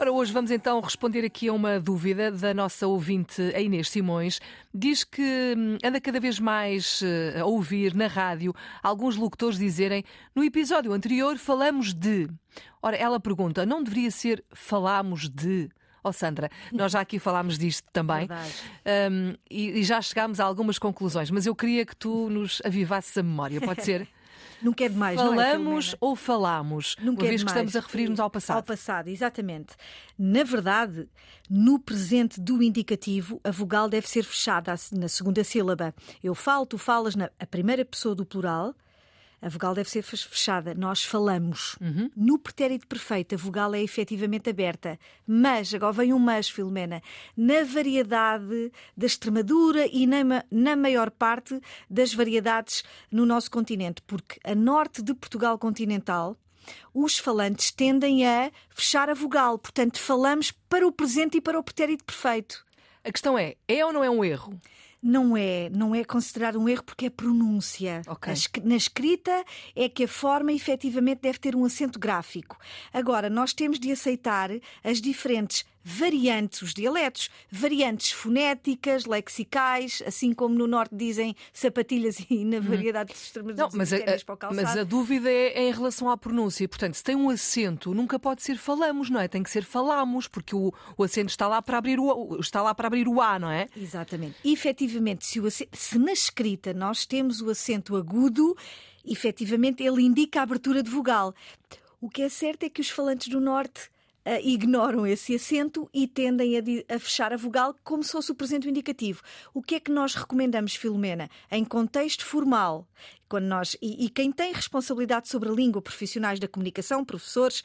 Ora, hoje vamos então responder aqui a uma dúvida da nossa ouvinte, a Inês Simões. Diz que hum, anda cada vez mais eh, a ouvir na rádio alguns locutores dizerem no episódio anterior falamos de. Ora, ela pergunta, não deveria ser falamos de? Oh, Sandra, nós já aqui falámos disto também um, e, e já chegámos a algumas conclusões, mas eu queria que tu nos avivasses a memória, pode ser? Nunca é demais, Falamos não é, ou falamos? Nunca uma é vez que estamos a referir-nos ao passado. Ao passado, exatamente. Na verdade, no presente do indicativo, a vogal deve ser fechada na segunda sílaba. Eu falo, tu falas na a primeira pessoa do plural. A vogal deve ser fechada. Nós falamos. Uhum. No pretérito perfeito, a vogal é efetivamente aberta. Mas, agora vem um mas, Filomena, na variedade da Extremadura e na, na maior parte das variedades no nosso continente. Porque a norte de Portugal continental, os falantes tendem a fechar a vogal. Portanto, falamos para o presente e para o pretérito perfeito. A questão é, é ou não é um erro? Não é, não é considerado um erro porque é pronúncia. Ok. A esc- Na escrita é que a forma efetivamente deve ter um acento gráfico. Agora, nós temos de aceitar as diferentes variantes, os dialetos, variantes fonéticas, lexicais, assim como no norte dizem sapatilhas e na variedade dos Uhum. Não, extremos mas mas a dúvida é, é em relação à pronúncia. Portanto, se tem um acento, nunca pode ser falamos, não é? Tem que ser falamos, porque o, o acento está lá para abrir o, está lá para abrir o A, não é? Exatamente. E, efetivamente, se, o ace- se na escrita nós temos o acento agudo, efetivamente ele indica a abertura de vogal. O que é certo é que os falantes do Norte ah, ignoram esse acento e tendem a, a fechar a vogal como se fosse o presente indicativo. O que é que nós recomendamos, Filomena? Em contexto formal, quando nós e, e quem tem responsabilidade sobre a língua, profissionais da comunicação, professores,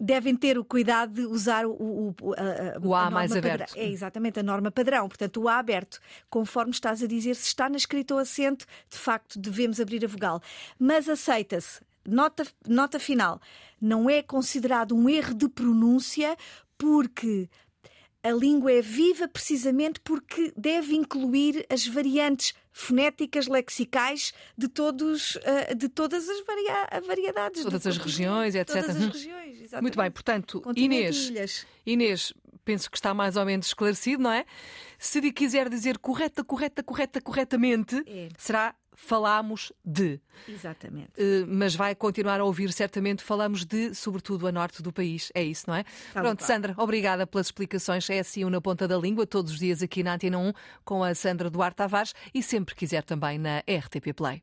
devem ter o cuidado de usar o, o, a- a- O A mais aberto. padrão. É exatamente a norma padrão, portanto, o A aberto, conforme estás a dizer, se está na escrita ou acento, de facto devemos abrir a vogal. Mas aceita-se, nota, nota final, não é considerado um erro de pronúncia porque a língua é viva precisamente porque deve incluir as variantes fonéticas, lexicais de, todos, ah, de todas as varia- variedades. Todas as regiões, etc. Todas as Uhum. regiões, exatamente. Muito bem, portanto, Inês. Inês, penso que está mais ou menos esclarecido, não é? Se lhe quiser dizer correta, correta, correta, corretamente, É. será falamos de. Exatamente. Eh, mas vai continuar a ouvir certamente falamos de, sobretudo, a norte do país. É isso, não é? Tal Pronto, qual. Sandra, obrigada pelas explicações. É assim na ponta da língua, todos os dias aqui na Antena 1, com a Sandra Duarte Tavares e sempre quiser também na RTP Play.